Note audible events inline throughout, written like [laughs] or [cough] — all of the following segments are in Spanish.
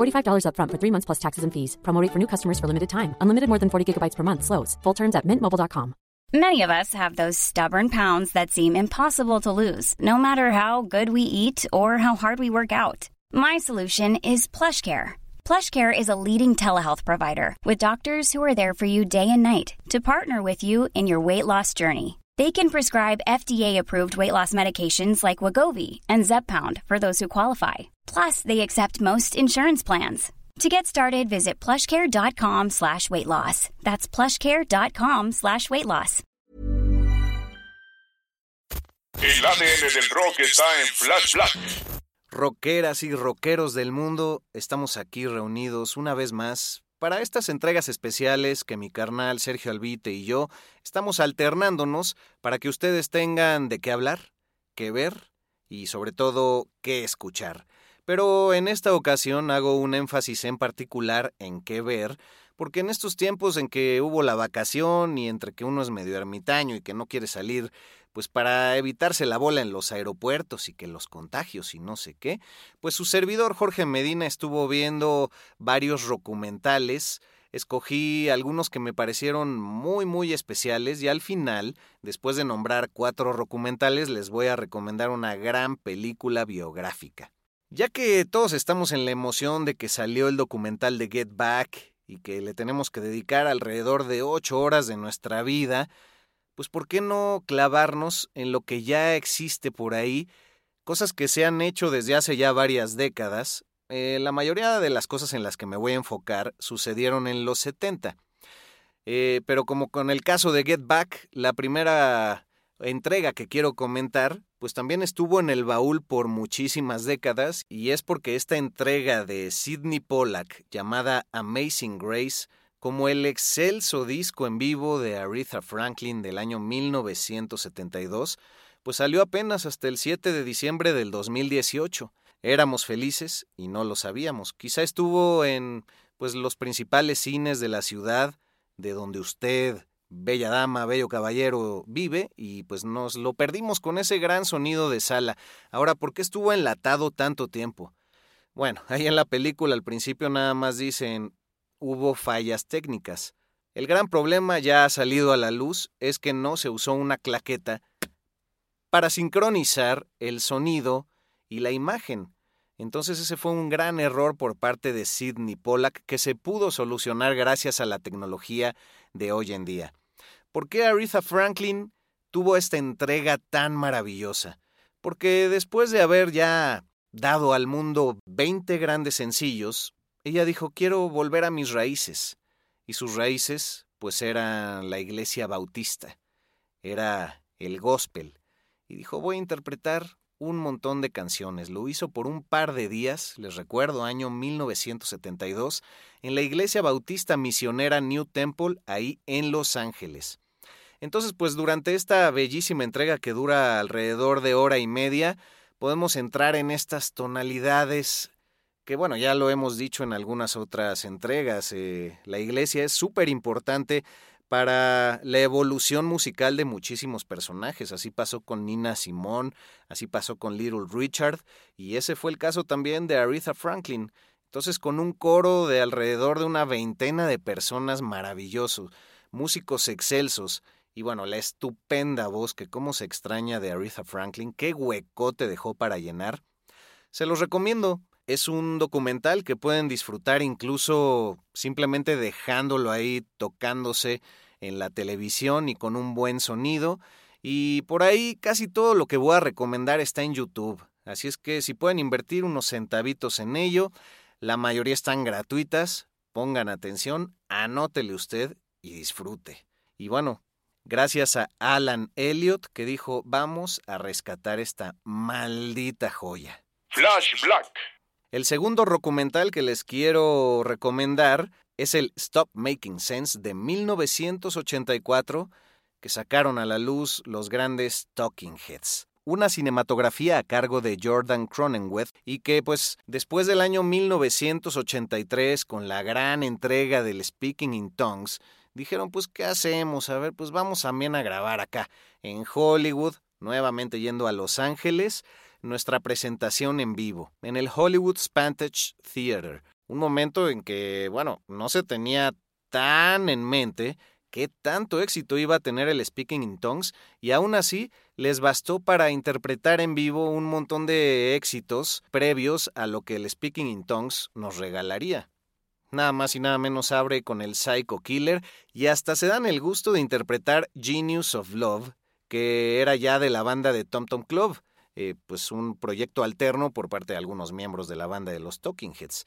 $45 upfront for three months plus taxes and fees. Promo rate for new customers for limited time. Unlimited more than 40 gigabytes per month. Slows. Full terms at mintmobile.com. Many of us have those stubborn pounds that seem impossible to lose, no matter how good we eat or how hard we work out. My solution is PlushCare. PlushCare is a leading telehealth provider with doctors who are there for you day and night to partner with you in your weight loss journey. They can prescribe FDA-approved weight loss medications like Wagovi and Zepbound for those who qualify. Plus, they accept most insurance plans. To get started, visit plushcare.com slash weight loss. That's plushcare.com slash weight loss. El ADN del rock está en Flash Black. Rockeras y rockeros del mundo, estamos aquí reunidos una vez más para estas entregas especiales que mi carnal Sergio Albite y yo estamos alternándonos para que ustedes tengan de qué hablar, qué ver y sobre todo qué escuchar. Pero en esta ocasión hago un énfasis en particular en qué ver, porque en estos tiempos en que hubo la vacación y entre que uno es medio ermitaño y que no quiere salir, pues para evitarse la bola en los aeropuertos y que los contagios y no sé qué, pues su servidor Jorge Medina estuvo viendo varios documentales, escogí algunos que me parecieron muy muy especiales y al final, después de nombrar cuatro documentales, les voy a recomendar una gran película biográfica. Ya que todos estamos en la emoción de que salió el documental de Get Back y que le tenemos que dedicar alrededor de ocho horas de nuestra vida, pues ¿por qué no clavarnos en lo que ya existe por ahí? Cosas que se han hecho desde hace ya varias décadas. Eh, la mayoría de las cosas en las que me voy a enfocar sucedieron en los 70. Eh, pero como con el caso de Get Back, la primera entrega que quiero comentar, pues también estuvo en el baúl por muchísimas décadas y es porque esta entrega de Sidney Pollack llamada Amazing Grace, como el excelso disco en vivo de Aretha Franklin del año 1972, pues salió apenas hasta el 7 de diciembre del 2018. éramos felices y no lo sabíamos. Quizá estuvo en pues los principales cines de la ciudad, de donde usted, bella dama, bello caballero, vive, y pues nos lo perdimos con ese gran sonido de sala. Ahora, ¿por qué estuvo enlatado tanto tiempo? Bueno, ahí en la película al principio nada más dicen hubo fallas técnicas. El gran problema ya ha salido a la luz es que no se usó una claqueta para sincronizar el sonido y la imagen. Entonces ese fue un gran error por parte de Sidney Pollack que se pudo solucionar gracias a la tecnología de hoy en día. ¿Por qué Aretha Franklin tuvo esta entrega tan maravillosa? Porque después de haber ya dado al mundo 20 grandes sencillos, ella dijo, quiero volver a mis raíces. Y sus raíces, pues eran la iglesia bautista, era el gospel. Y dijo, voy a interpretar un montón de canciones. Lo hizo por un par de días, les recuerdo, año 1972, en la iglesia bautista misionera New Temple, ahí en Los Ángeles. Entonces, pues durante esta bellísima entrega que dura alrededor de hora y media, podemos entrar en estas tonalidades que, bueno, ya lo hemos dicho en algunas otras entregas. Eh, la iglesia es súper importante para la evolución musical de muchísimos personajes. Así pasó con Nina Simone, así pasó con Little Richard, y ese fue el caso también de Aretha Franklin. Entonces, con un coro de alrededor de una veintena de personas maravillosos, músicos excelsos, y bueno, la estupenda voz que cómo se extraña de Aretha Franklin, qué huecote dejó para llenar. Se los recomiendo. Es un documental que pueden disfrutar incluso simplemente dejándolo ahí tocándose en la televisión y con un buen sonido. Y por ahí casi todo lo que voy a recomendar está en YouTube. Así es que si pueden invertir unos centavitos en ello, la mayoría están gratuitas. Pongan atención, anótele usted y disfrute. Y bueno, gracias a Alan Elliot que dijo, vamos a rescatar esta maldita joya. Flash Black. El segundo documental que les quiero recomendar es el Stop Making Sense de 1984 que sacaron a la luz los grandes Talking Heads. Una cinematografía a cargo de Jordan Cronenweth y que pues después del año 1983 con la gran entrega del Speaking in Tongues dijeron pues ¿qué hacemos? A ver pues vamos también a grabar acá en Hollywood, nuevamente yendo a Los Ángeles nuestra presentación en vivo en el Hollywood Spantage Theater. Un momento en que, bueno, no se tenía tan en mente qué tanto éxito iba a tener el Speaking in Tongues y aún así les bastó para interpretar en vivo un montón de éxitos previos a lo que el Speaking in Tongues nos regalaría. Nada más y nada menos abre con el Psycho Killer y hasta se dan el gusto de interpretar Genius of Love, que era ya de la banda de Tom Tom Club. Eh, pues un proyecto alterno por parte de algunos miembros de la banda de los Talking Heads.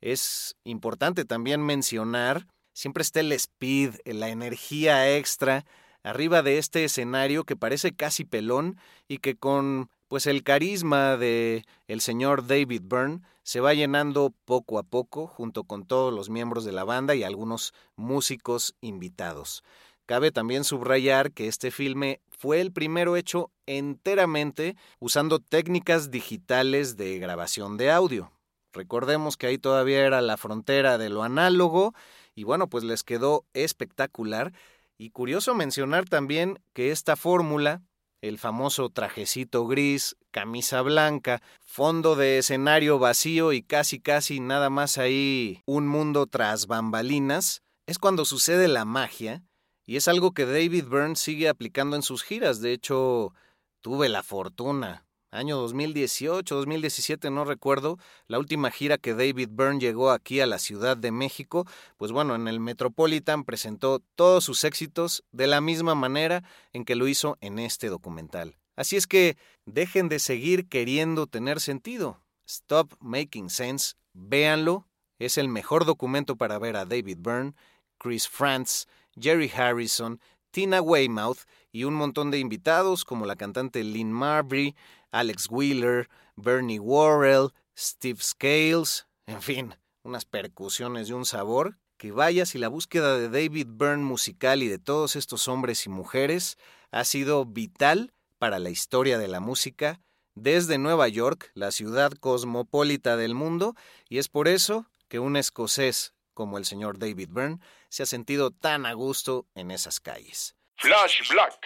Es importante también mencionar, siempre está el speed, la energía extra arriba de este escenario que parece casi pelón y que con pues el carisma de el señor David Byrne se va llenando poco a poco junto con todos los miembros de la banda y algunos músicos invitados. Cabe también subrayar que este filme fue el primero hecho enteramente usando técnicas digitales de grabación de audio. Recordemos que ahí todavía era la frontera de lo análogo y bueno, pues les quedó espectacular. Y curioso mencionar también que esta fórmula, el famoso trajecito gris, camisa blanca, fondo de escenario vacío y casi casi nada más ahí un mundo tras bambalinas, es cuando sucede la magia y es algo que David Byrne sigue aplicando en sus giras. De hecho, tuve la fortuna. Año 2018, 2017, no recuerdo, la última gira que David Byrne llegó aquí a la Ciudad de México, pues bueno, en el Metropolitan presentó todos sus éxitos de la misma manera en que lo hizo en este documental. Así es que dejen de seguir queriendo tener sentido. Stop Making Sense, véanlo, es el mejor documento para ver a David Byrne, Chris Frantz, Jerry Harrison, Tina Weymouth y un montón de invitados como la cantante Lynn Marbury, Alex Wheeler, Bernie Worrell, Steve Scales, en fin, unas percusiones de un sabor que vaya si la búsqueda de David Byrne musical y de todos estos hombres y mujeres ha sido vital para la historia de la música desde Nueva York, la ciudad cosmopolita del mundo, y es por eso que un escocés como el señor David Byrne se ha sentido tan a gusto en esas calles. Flash Black.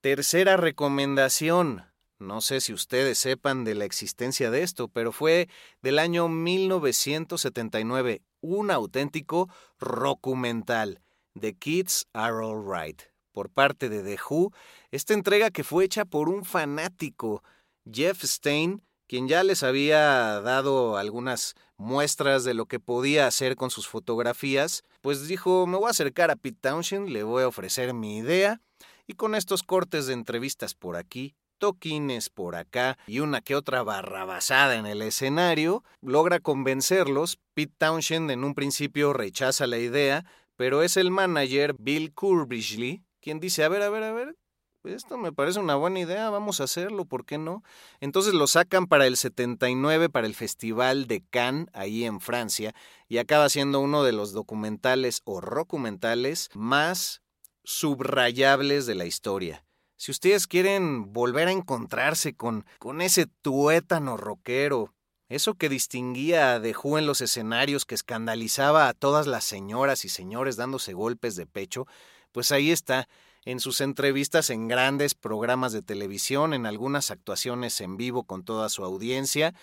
Tercera recomendación. No sé si ustedes sepan de la existencia de esto, pero fue del año 1979, un auténtico documental, The Kids Are Alright, por parte de The Who, esta entrega que fue hecha por un fanático, Jeff Stein, quien ya les había dado algunas muestras de lo que podía hacer con sus fotografías, pues dijo, me voy a acercar a Pete Townshend, le voy a ofrecer mi idea, y con estos cortes de entrevistas por aquí, toquines por acá y una que otra barrabasada en el escenario, logra convencerlos. Pete Townshend en un principio rechaza la idea, pero es el manager Bill Curbishley quien dice, a ver, a ver, a ver, esto me parece una buena idea, vamos a hacerlo, ¿por qué no? Entonces lo sacan para el 79, para el Festival de Cannes, ahí en Francia, y acaba siendo uno de los documentales o documentales más subrayables de la historia. Si ustedes quieren volver a encontrarse con, con ese tuétano rockero, eso que distinguía a The en los escenarios, que escandalizaba a todas las señoras y señores dándose golpes de pecho, pues ahí está, en sus entrevistas en grandes programas de televisión, en algunas actuaciones en vivo con toda su audiencia,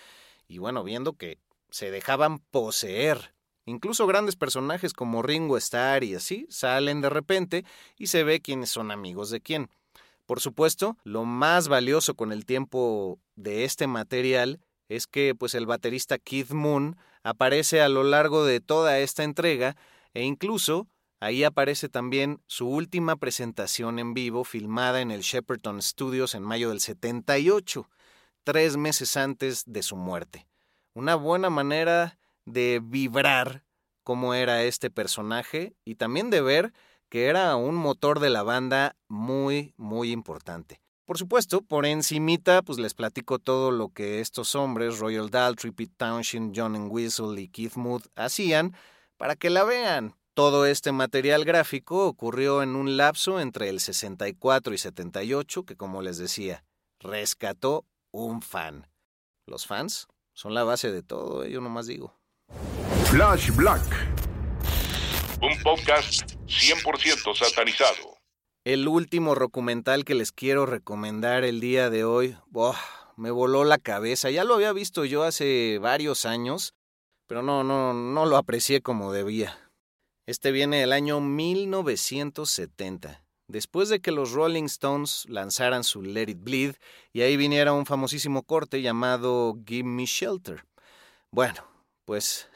y bueno, viendo que se dejaban poseer. Incluso grandes personajes como Ringo Starr y así salen de repente y se ve quiénes son amigos de quién. Por supuesto, lo más valioso con el tiempo de este material es que pues el baterista Keith Moon aparece a lo largo de toda esta entrega e incluso Ahí aparece también su última presentación en vivo filmada en el Shepperton Studios en mayo del 78, tres meses antes de su muerte. Una buena manera de vibrar cómo era este personaje y también de ver que era un motor de la banda muy, muy importante. Por supuesto, por encimita, pues les platico todo lo que estos hombres, Royal Daltrey, Pete Townshend, John Whistle y Keith Mood, hacían para que la vean, todo este material gráfico ocurrió en un lapso entre el 64 y 78 que, como les decía, rescató un fan. Los fans son la base de todo, ¿eh? yo nomás digo. Flash Black. Un podcast 100% satanizado. El último documental que les quiero recomendar el día de hoy, me voló la cabeza. Ya lo había visto yo hace varios años, pero no, no, no lo aprecié como debía. Este viene del año 1970, después de que los Rolling Stones lanzaran su Let It Bleed y ahí viniera un famosísimo corte llamado Give Me Shelter. Bueno, pues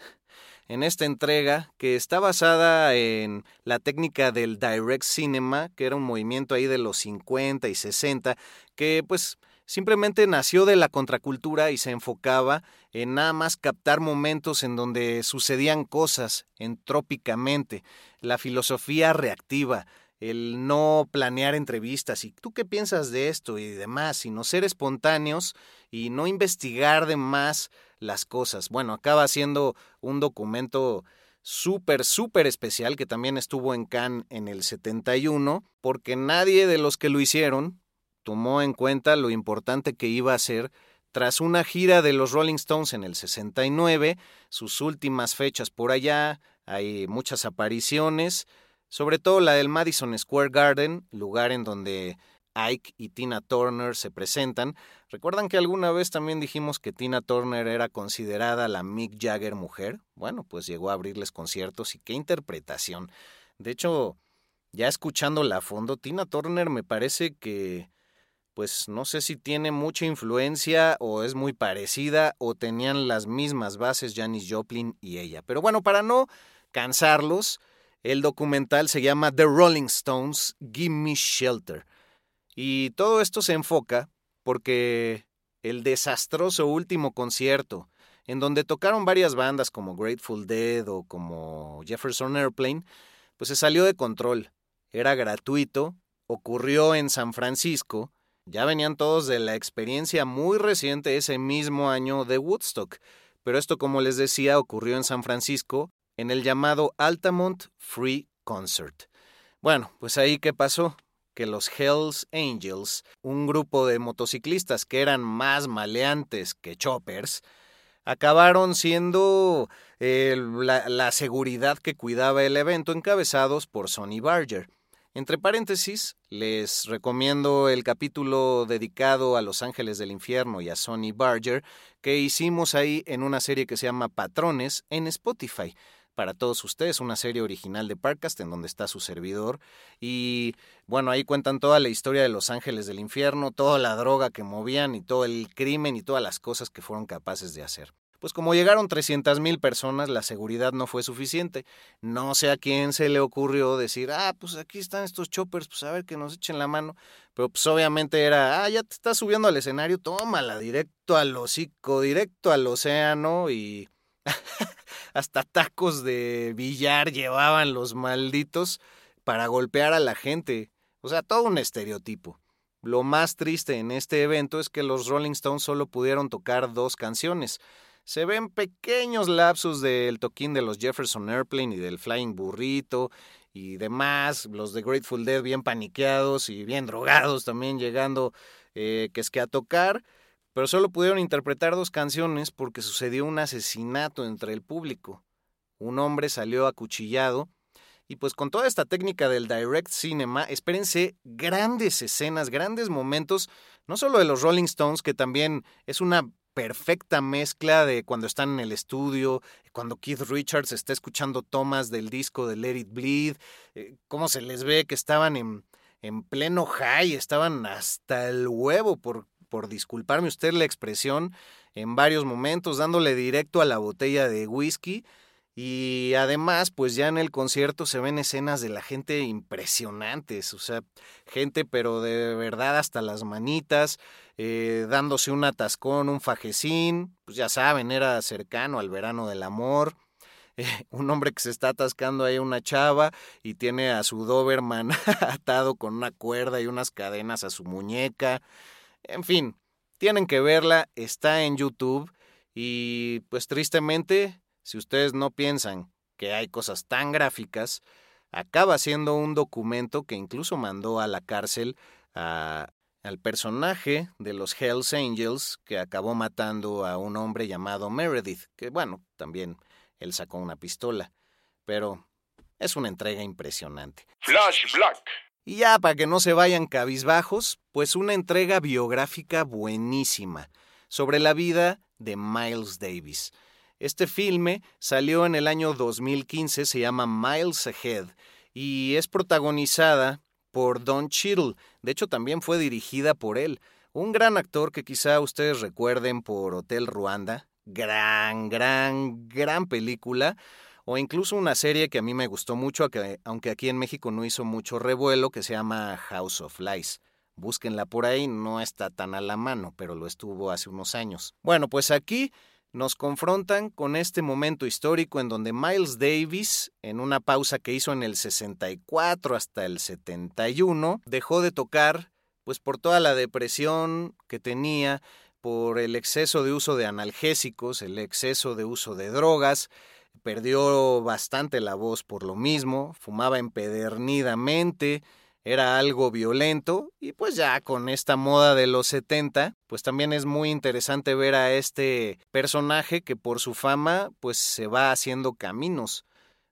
en esta entrega, que está basada en la técnica del direct cinema, que era un movimiento ahí de los 50 y 60, que pues simplemente nació de la contracultura y se enfocaba en nada más captar momentos en donde sucedían cosas entrópicamente, la filosofía reactiva, el no planear entrevistas y tú qué piensas de esto y demás, sino ser espontáneos y no investigar de más las cosas. Bueno, acaba siendo un documento súper, súper especial que también estuvo en Cannes en el 71, porque nadie de los que lo hicieron tomó en cuenta lo importante que iba a ser tras una gira de los Rolling Stones en el 69, sus últimas fechas por allá, hay muchas apariciones, sobre todo la del Madison Square Garden, lugar en donde Ike y Tina Turner se presentan. ¿Recuerdan que alguna vez también dijimos que Tina Turner era considerada la Mick Jagger mujer? Bueno, pues llegó a abrirles conciertos y qué interpretación. De hecho, ya escuchándola a fondo, Tina Turner me parece que pues no sé si tiene mucha influencia o es muy parecida o tenían las mismas bases Janis Joplin y ella. Pero bueno, para no cansarlos, el documental se llama The Rolling Stones, Give Me Shelter. Y todo esto se enfoca porque el desastroso último concierto, en donde tocaron varias bandas como Grateful Dead o como Jefferson Airplane, pues se salió de control. Era gratuito, ocurrió en San Francisco, ya venían todos de la experiencia muy reciente ese mismo año de Woodstock, pero esto, como les decía, ocurrió en San Francisco en el llamado Altamont Free Concert. Bueno, pues ahí qué pasó? que los Hells Angels, un grupo de motociclistas que eran más maleantes que choppers, acabaron siendo eh, la, la seguridad que cuidaba el evento encabezados por Sonny Barger. Entre paréntesis, les recomiendo el capítulo dedicado a Los Ángeles del Infierno y a Sonny Barger que hicimos ahí en una serie que se llama Patrones en Spotify para todos ustedes, una serie original de Parcast en donde está su servidor. Y bueno, ahí cuentan toda la historia de los ángeles del infierno, toda la droga que movían y todo el crimen y todas las cosas que fueron capaces de hacer. Pues como llegaron 300 mil personas, la seguridad no fue suficiente. No sé a quién se le ocurrió decir, ah, pues aquí están estos choppers, pues a ver que nos echen la mano. Pero pues obviamente era, ah, ya te estás subiendo al escenario, tómala, directo al hocico, directo al océano y [laughs] hasta tacos de billar llevaban los malditos para golpear a la gente. O sea, todo un estereotipo. Lo más triste en este evento es que los Rolling Stones solo pudieron tocar dos canciones. Se ven pequeños lapsos del toquín de los Jefferson Airplane y del Flying Burrito y demás, los de Grateful Dead bien paniqueados y bien drogados también llegando eh, que es que a tocar, pero solo pudieron interpretar dos canciones porque sucedió un asesinato entre el público. Un hombre salió acuchillado y pues con toda esta técnica del direct cinema, espérense grandes escenas, grandes momentos, no solo de los Rolling Stones, que también es una perfecta mezcla de cuando están en el estudio, cuando Keith Richards está escuchando tomas del disco de Let It Bleed, eh, cómo se les ve que estaban en, en pleno high, estaban hasta el huevo por por disculparme usted la expresión, en varios momentos, dándole directo a la botella de whisky. Y además, pues ya en el concierto se ven escenas de la gente impresionantes, o sea, gente pero de verdad hasta las manitas, eh, dándose un atascón, un fajecín, pues ya saben, era cercano al verano del amor. [laughs] un hombre que se está atascando ahí una chava y tiene a su Doberman [laughs] atado con una cuerda y unas cadenas a su muñeca. En fin, tienen que verla, está en YouTube y pues tristemente, si ustedes no piensan que hay cosas tan gráficas, acaba siendo un documento que incluso mandó a la cárcel al personaje de los Hells Angels que acabó matando a un hombre llamado Meredith, que bueno, también él sacó una pistola, pero es una entrega impresionante. Flash Black. Y ya para que no se vayan cabizbajos, pues una entrega biográfica buenísima sobre la vida de Miles Davis. Este filme salió en el año 2015, se llama Miles Ahead y es protagonizada por Don Cheadle. De hecho, también fue dirigida por él. Un gran actor que quizá ustedes recuerden por Hotel Ruanda. Gran, gran, gran película o incluso una serie que a mí me gustó mucho, aunque aquí en México no hizo mucho revuelo, que se llama House of Lies. Búsquenla por ahí, no está tan a la mano, pero lo estuvo hace unos años. Bueno, pues aquí nos confrontan con este momento histórico en donde Miles Davis, en una pausa que hizo en el 64 hasta el 71, dejó de tocar, pues por toda la depresión que tenía, por el exceso de uso de analgésicos, el exceso de uso de drogas, perdió bastante la voz por lo mismo, fumaba empedernidamente, era algo violento y pues ya con esta moda de los 70, pues también es muy interesante ver a este personaje que por su fama pues se va haciendo caminos,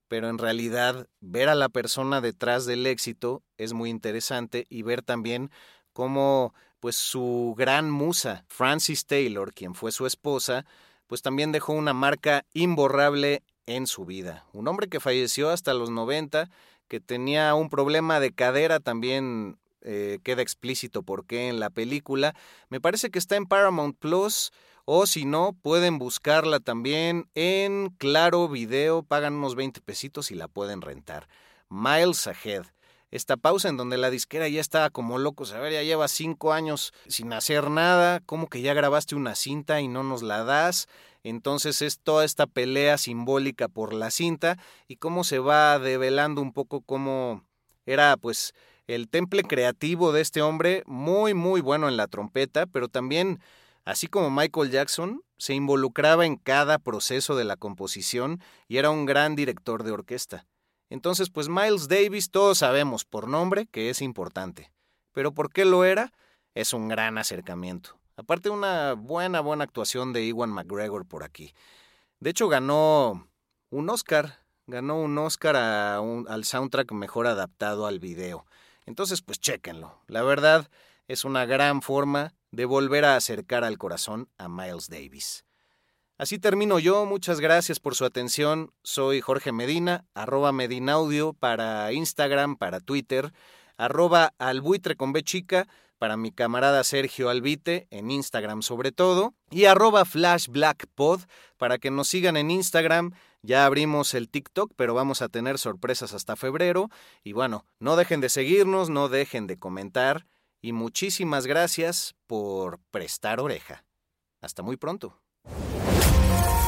pero en realidad ver a la persona detrás del éxito es muy interesante y ver también cómo pues su gran musa, Francis Taylor, quien fue su esposa, pues también dejó una marca imborrable en su vida. Un hombre que falleció hasta los 90, que tenía un problema de cadera también eh, queda explícito por qué en la película. Me parece que está en Paramount Plus o si no, pueden buscarla también en Claro Video, pagan unos 20 pesitos y la pueden rentar. Miles Ahead. Esta pausa en donde la disquera ya estaba como loco, a ya lleva cinco años sin hacer nada, como que ya grabaste una cinta y no nos la das. Entonces es toda esta pelea simbólica por la cinta y cómo se va develando un poco cómo era pues el temple creativo de este hombre, muy muy bueno en la trompeta, pero también, así como Michael Jackson, se involucraba en cada proceso de la composición y era un gran director de orquesta. Entonces, pues Miles Davis todos sabemos por nombre que es importante. pero ¿por qué lo era? Es un gran acercamiento. Aparte una buena, buena actuación de Iwan McGregor por aquí. De hecho ganó un Oscar, ganó un Oscar al soundtrack mejor adaptado al video. Entonces pues chéquenlo. La verdad es una gran forma de volver a acercar al corazón a Miles Davis. Así termino yo, muchas gracias por su atención. Soy Jorge Medina, arroba Medinaudio para Instagram, para Twitter, arroba albuitre con chica para mi camarada Sergio Albite en Instagram sobre todo, y arroba flashblackpod para que nos sigan en Instagram. Ya abrimos el TikTok, pero vamos a tener sorpresas hasta febrero. Y bueno, no dejen de seguirnos, no dejen de comentar. Y muchísimas gracias por prestar oreja. Hasta muy pronto.